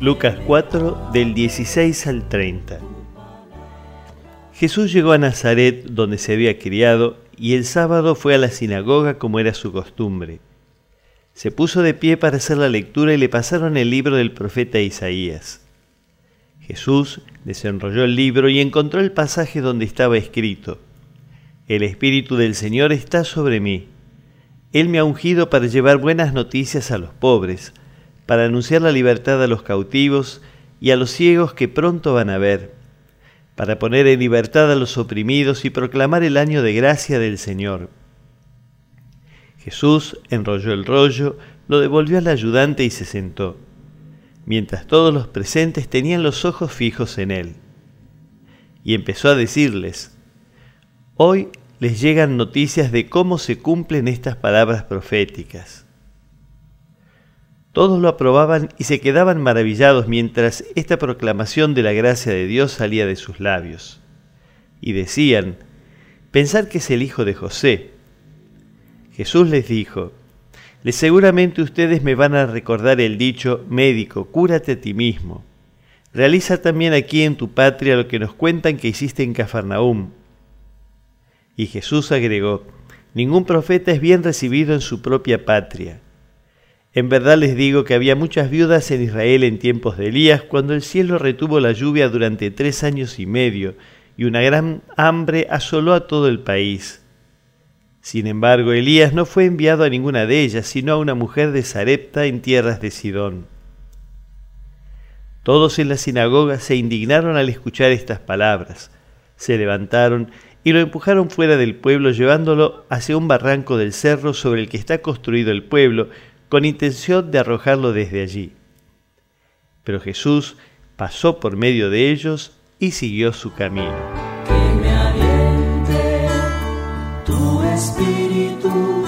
Lucas 4 del 16 al 30. Jesús llegó a Nazaret donde se había criado y el sábado fue a la sinagoga como era su costumbre. Se puso de pie para hacer la lectura y le pasaron el libro del profeta Isaías. Jesús desenrolló el libro y encontró el pasaje donde estaba escrito, El Espíritu del Señor está sobre mí. Él me ha ungido para llevar buenas noticias a los pobres, para anunciar la libertad a los cautivos y a los ciegos que pronto van a ver, para poner en libertad a los oprimidos y proclamar el año de gracia del Señor. Jesús enrolló el rollo, lo devolvió al ayudante y se sentó, mientras todos los presentes tenían los ojos fijos en él. Y empezó a decirles, Hoy les llegan noticias de cómo se cumplen estas palabras proféticas. Todos lo aprobaban y se quedaban maravillados mientras esta proclamación de la gracia de Dios salía de sus labios. Y decían, pensar que es el hijo de José. Jesús les dijo, seguramente ustedes me van a recordar el dicho, médico, cúrate a ti mismo. Realiza también aquí en tu patria lo que nos cuentan que hiciste en Cafarnaúm. Y Jesús agregó, ningún profeta es bien recibido en su propia patria. En verdad les digo que había muchas viudas en Israel en tiempos de Elías, cuando el cielo retuvo la lluvia durante tres años y medio, y una gran hambre asoló a todo el país. Sin embargo, Elías no fue enviado a ninguna de ellas, sino a una mujer de Sarepta en tierras de Sidón. Todos en la sinagoga se indignaron al escuchar estas palabras. Se levantaron y lo empujaron fuera del pueblo, llevándolo hacia un barranco del cerro sobre el que está construido el pueblo, con intención de arrojarlo desde allí. Pero Jesús pasó por medio de ellos y siguió su camino. Que me aliente tu espíritu,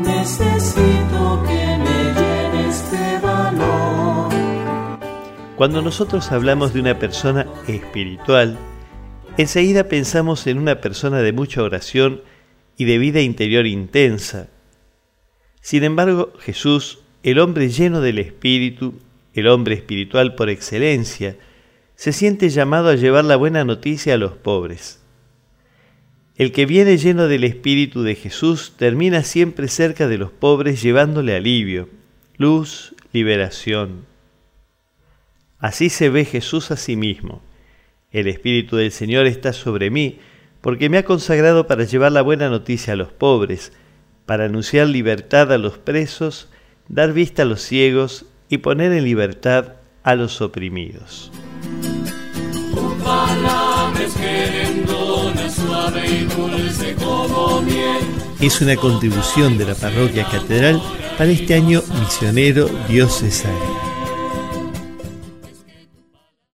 necesito que me llene este valor. Cuando nosotros hablamos de una persona espiritual, enseguida pensamos en una persona de mucha oración y de vida interior intensa, sin embargo, Jesús, el hombre lleno del Espíritu, el hombre espiritual por excelencia, se siente llamado a llevar la buena noticia a los pobres. El que viene lleno del Espíritu de Jesús termina siempre cerca de los pobres llevándole alivio, luz, liberación. Así se ve Jesús a sí mismo. El Espíritu del Señor está sobre mí, porque me ha consagrado para llevar la buena noticia a los pobres, para anunciar libertad a los presos, dar vista a los ciegos y poner en libertad a los oprimidos. Es una contribución de la parroquia catedral para este año misionero diocesano.